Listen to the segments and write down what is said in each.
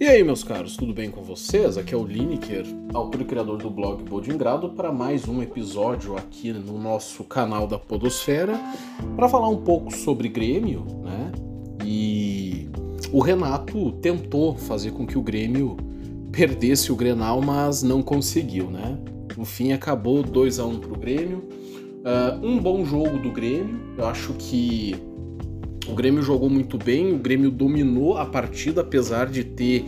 E aí, meus caros, tudo bem com vocês? Aqui é o Lineker, autor e criador do blog Bodingrado, para mais um episódio aqui no nosso canal da Podosfera, para falar um pouco sobre Grêmio, né? E o Renato tentou fazer com que o Grêmio perdesse o Grenal, mas não conseguiu, né? No fim, acabou 2 a 1 um para o Grêmio. Uh, um bom jogo do Grêmio, eu acho que o Grêmio jogou muito bem, o Grêmio dominou a partida, apesar de ter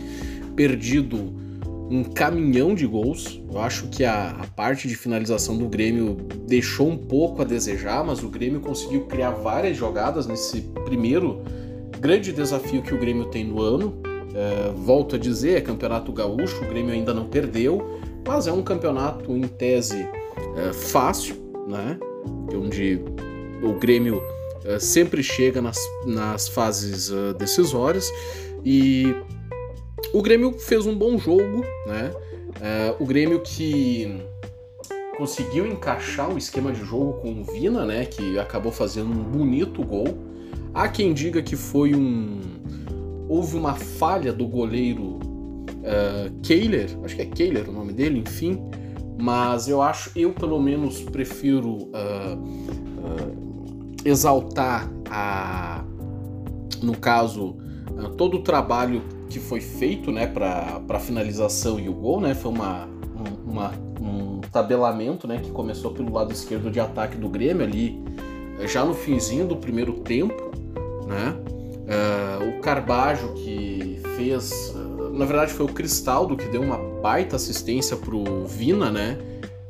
perdido um caminhão de gols. Eu acho que a, a, parte de finalização do Grêmio deixou um pouco a desejar, mas o Grêmio conseguiu criar várias jogadas nesse primeiro grande desafio que o Grêmio tem no ano. É, volto a dizer, é campeonato gaúcho, o Grêmio ainda não perdeu, mas é um campeonato em tese é, fácil, né? Onde o Grêmio eh, sempre chega nas, nas fases uh, decisórias e o Grêmio fez um bom jogo, né? Uh, o Grêmio que conseguiu encaixar o esquema de jogo com o Vina, né? Que acabou fazendo um bonito gol. Há quem diga que foi um. Houve uma falha do goleiro uh, Kehler, acho que é Kehler o nome dele, enfim. Mas eu acho, eu pelo menos prefiro uh, uh, exaltar a, no caso, todo o trabalho que foi feito, né, para a finalização e o gol, né, foi uma, uma, um tabelamento, né, que começou pelo lado esquerdo de ataque do Grêmio ali, já no finzinho do primeiro tempo, né, uh, o Carbajo que fez, uh, na verdade foi o Cristaldo que deu uma baita assistência pro Vina, né,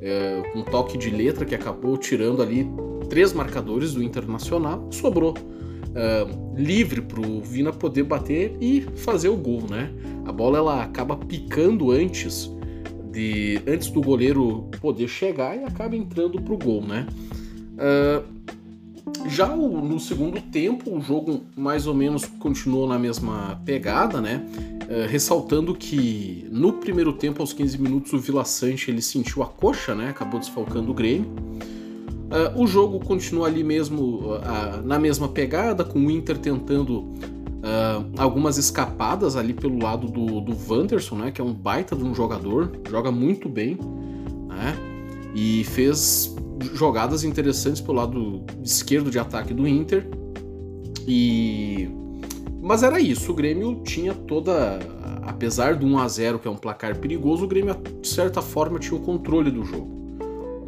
uh, com um toque de letra que acabou tirando ali três marcadores do Internacional, sobrou uh, livre para o Vina poder bater e fazer o gol, né? A bola ela acaba picando antes de antes do goleiro poder chegar e acaba entrando para o gol, né? Uh, já o, no segundo tempo, o jogo mais ou menos continuou na mesma pegada, né? Uh, ressaltando que no primeiro tempo, aos 15 minutos, o Vila Sante ele sentiu a coxa, né? Acabou desfalcando o Grêmio. Uh, o jogo continua ali mesmo uh, na mesma pegada, com o Inter tentando uh, algumas escapadas ali pelo lado do, do Wanderson, né, que é um baita de um jogador, joga muito bem, né, e fez jogadas interessantes pelo lado esquerdo de ataque do Inter. E mas era isso, o Grêmio tinha toda apesar do 1 a 0 que é um placar perigoso, o Grêmio de certa forma tinha o controle do jogo.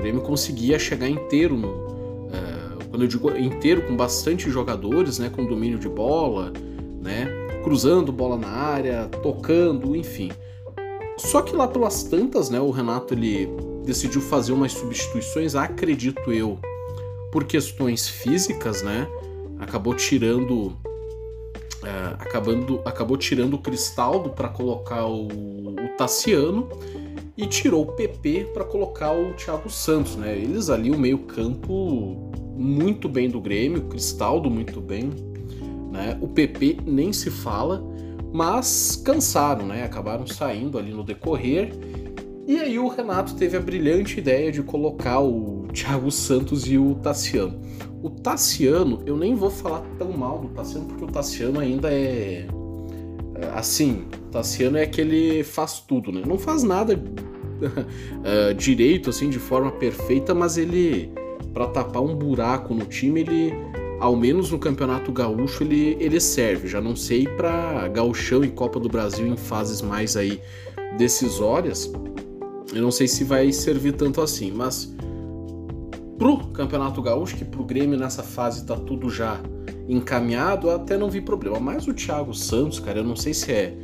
Grêmio conseguia chegar inteiro no, uh, quando eu digo inteiro com bastante jogadores, né, com domínio de bola, né, cruzando bola na área, tocando, enfim. Só que lá pelas tantas, né, o Renato ele decidiu fazer umas substituições, acredito eu, por questões físicas, né? Acabou tirando uh, acabando, acabou tirando o Cristaldo para colocar o, o Tassiano e tirou o PP para colocar o Thiago Santos, né? Eles ali o meio-campo muito bem do Grêmio, o Cristaldo muito bem, né? O PP nem se fala, mas cansaram, né? Acabaram saindo ali no decorrer. E aí o Renato teve a brilhante ideia de colocar o Thiago Santos e o Tassiano. O Tassiano, eu nem vou falar tão mal do Tassiano, porque o Tassiano ainda é assim, Tassiano é aquele faz tudo, né? Não faz nada uh, direito, assim, de forma perfeita, mas ele, para tapar um buraco no time, ele, ao menos no Campeonato Gaúcho, ele, ele serve. Já não sei para Gauchão e Copa do Brasil em fases mais aí decisórias, eu não sei se vai servir tanto assim, mas pro Campeonato Gaúcho, que pro Grêmio nessa fase tá tudo já encaminhado, até não vi problema. Mas o Thiago Santos, cara, eu não sei se é.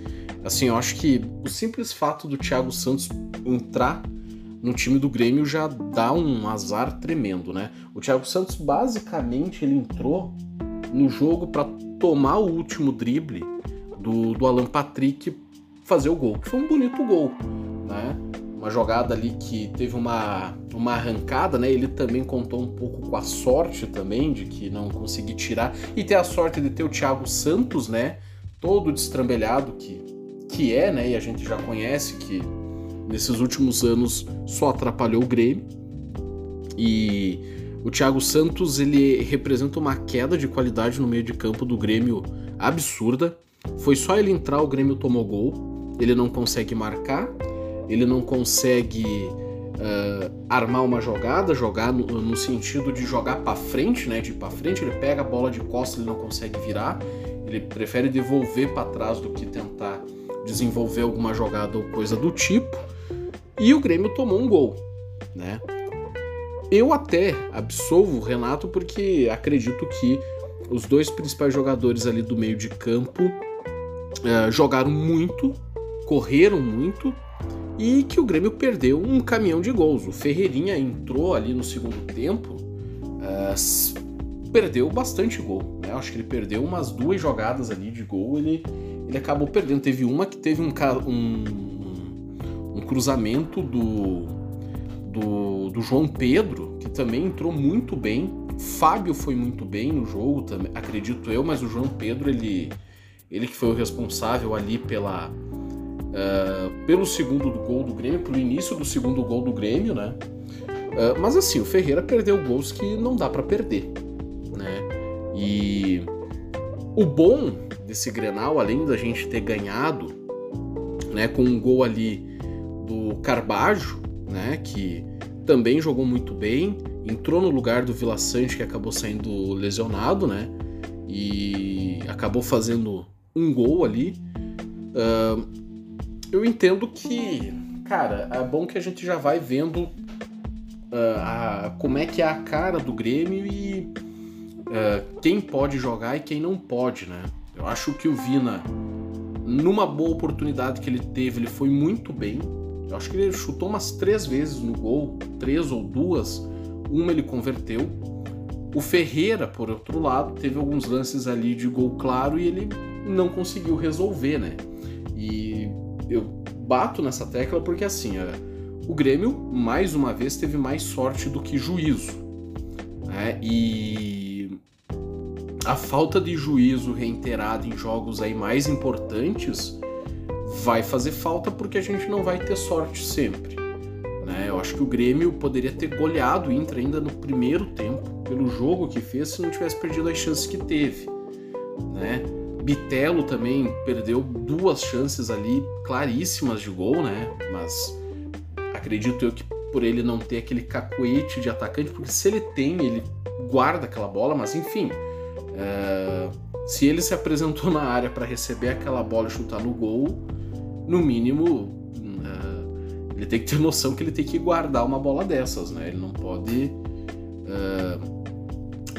Assim, eu acho que o simples fato do Thiago Santos entrar no time do Grêmio já dá um azar tremendo, né? O Thiago Santos basicamente ele entrou no jogo para tomar o último drible do, do Alan Patrick fazer o gol, que foi um bonito gol, né? Uma jogada ali que teve uma, uma arrancada, né? Ele também contou um pouco com a sorte também de que não consegui tirar e ter a sorte de ter o Thiago Santos, né? Todo destrambelhado que, que é, né? E a gente já conhece que nesses últimos anos só atrapalhou o Grêmio. E o Thiago Santos ele representa uma queda de qualidade no meio de campo do Grêmio absurda. Foi só ele entrar, o Grêmio tomou gol. ele não consegue marcar, ele não consegue uh, armar uma jogada, jogar no, no sentido de jogar para frente, né? De para frente, ele pega a bola de costas, ele não consegue virar, ele prefere devolver para trás do que tentar desenvolver alguma jogada ou coisa do tipo. E o Grêmio tomou um gol, né? Eu até absolvo o Renato porque acredito que os dois principais jogadores ali do meio de campo uh, jogaram muito, correram muito e que o Grêmio perdeu um caminhão de gols. O Ferreirinha entrou ali no segundo tempo, uh, perdeu bastante gol. Né? Acho que ele perdeu umas duas jogadas ali de gol, ele, ele acabou perdendo. Teve uma que teve um, um, um cruzamento do do, do João Pedro, que também entrou muito bem. Fábio foi muito bem no jogo, acredito eu, mas o João Pedro, ele, ele que foi o responsável ali pela, uh, pelo segundo do gol do Grêmio, pelo início do segundo gol do Grêmio, né? Uh, mas assim, o Ferreira perdeu gols que não dá para perder, né? E o bom desse Grenal, além da gente ter ganhado, né, com um gol ali do Carbajo, né? Que também jogou muito bem, entrou no lugar do Vila Sante, que acabou saindo lesionado, né? E acabou fazendo um gol ali. Uh, eu entendo que, cara, é bom que a gente já vai vendo uh, a, como é que é a cara do Grêmio e uh, quem pode jogar e quem não pode, né? Eu acho que o Vina, numa boa oportunidade que ele teve, ele foi muito bem. Eu acho que ele chutou umas três vezes no gol, três ou duas. Uma ele converteu. O Ferreira, por outro lado, teve alguns lances ali de gol claro e ele não conseguiu resolver, né? E eu bato nessa tecla porque assim, o Grêmio mais uma vez teve mais sorte do que juízo, né? E a falta de juízo reiterado em jogos aí mais importantes vai fazer falta porque a gente não vai ter sorte sempre. Né? Eu acho que o Grêmio poderia ter goleado o Inter ainda no primeiro tempo, pelo jogo que fez, se não tivesse perdido as chances que teve. Né? Bitelo também perdeu duas chances ali claríssimas de gol, né? Mas acredito eu que por ele não ter aquele cacuete de atacante, porque se ele tem, ele guarda aquela bola, mas enfim. É... Se ele se apresentou na área para receber aquela bola e chutar no gol, no mínimo, uh, ele tem que ter noção que ele tem que guardar uma bola dessas, né? Ele não pode. Uh,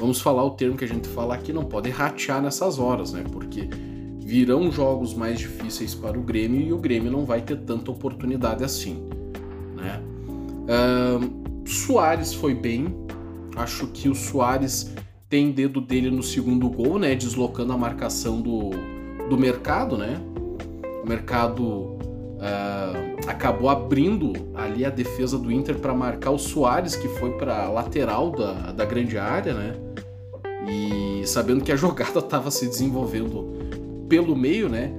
vamos falar o termo que a gente fala aqui, não pode ratear nessas horas, né? Porque virão jogos mais difíceis para o Grêmio e o Grêmio não vai ter tanta oportunidade assim, né? Uh, Soares foi bem, acho que o Soares tem dedo dele no segundo gol, né? Deslocando a marcação do, do mercado, né? o mercado uh, acabou abrindo ali a defesa do Inter para marcar o Soares, que foi para lateral da, da grande área, né? E sabendo que a jogada estava se desenvolvendo pelo meio, né?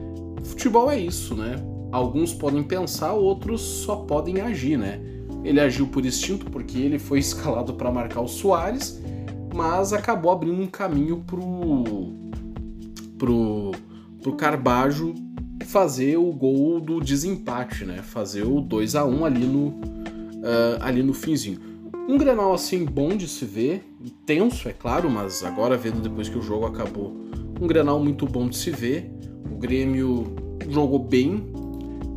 Futebol é isso, né? Alguns podem pensar, outros só podem agir, né? Ele agiu por instinto porque ele foi escalado para marcar o Soares, mas acabou abrindo um caminho pro pro pro Carbajo fazer o gol do desempate, né? Fazer o 2 a 1 ali no, uh, ali no finzinho. Um Grenal assim bom de se ver, tenso, é claro, mas agora vendo depois que o jogo acabou, um Grenal muito bom de se ver. O Grêmio jogou bem.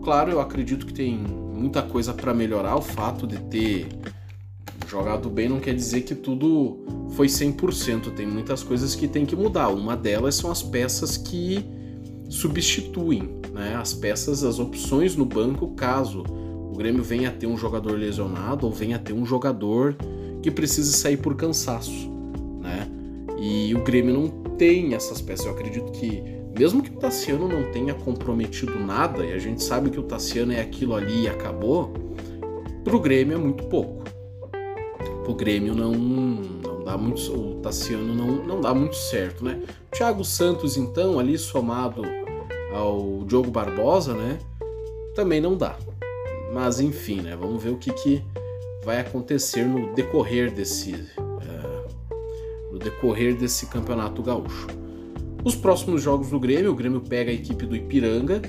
Claro, eu acredito que tem muita coisa para melhorar. O fato de ter jogado bem não quer dizer que tudo foi 100%. Tem muitas coisas que tem que mudar. Uma delas são as peças que substituem né, as peças, as opções no banco, caso o Grêmio venha a ter um jogador lesionado ou venha a ter um jogador que precise sair por cansaço. Né? E o Grêmio não tem essas peças. Eu acredito que, mesmo que o Tassiano não tenha comprometido nada, e a gente sabe que o Tassiano é aquilo ali e acabou, pro Grêmio é muito pouco. Pro Grêmio não dá muito. O Tassiano não, não dá muito certo, né? Thiago Santos, então, ali somado ao Diogo Barbosa, né? Também não dá. Mas enfim, né? Vamos ver o que, que vai acontecer no decorrer desse uh, no decorrer desse campeonato gaúcho. Os próximos jogos do Grêmio, o Grêmio pega a equipe do Ipiranga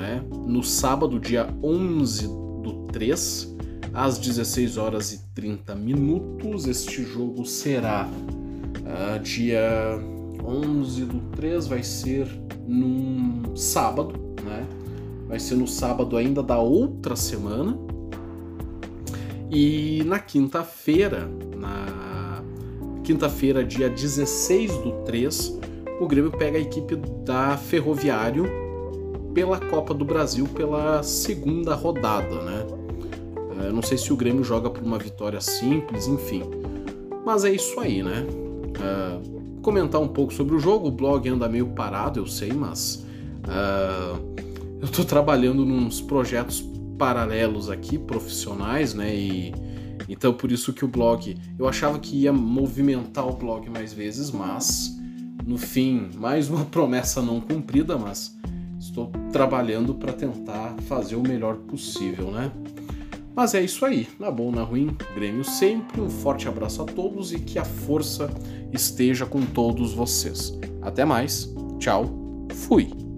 né? No sábado, dia 11 do 3, às 16 horas e 30 minutos. Este jogo será uh, dia 11 do 3, vai ser num sábado, né? Vai ser no sábado ainda da outra semana. E na quinta-feira, na quinta-feira, dia 16 do 3, o Grêmio pega a equipe da Ferroviário pela Copa do Brasil pela segunda rodada, né? Eu é, não sei se o Grêmio joga por uma vitória simples, enfim. Mas é isso aí, né? Uh, comentar um pouco sobre o jogo. O blog anda meio parado, eu sei, mas uh, eu tô trabalhando nos projetos paralelos aqui, profissionais, né? E então por isso que o blog, eu achava que ia movimentar o blog mais vezes, mas no fim, mais uma promessa não cumprida, mas estou trabalhando para tentar fazer o melhor possível, né? Mas é isso aí, na bom, na ruim, Grêmio sempre. Um forte abraço a todos e que a força esteja com todos vocês. Até mais, tchau, fui!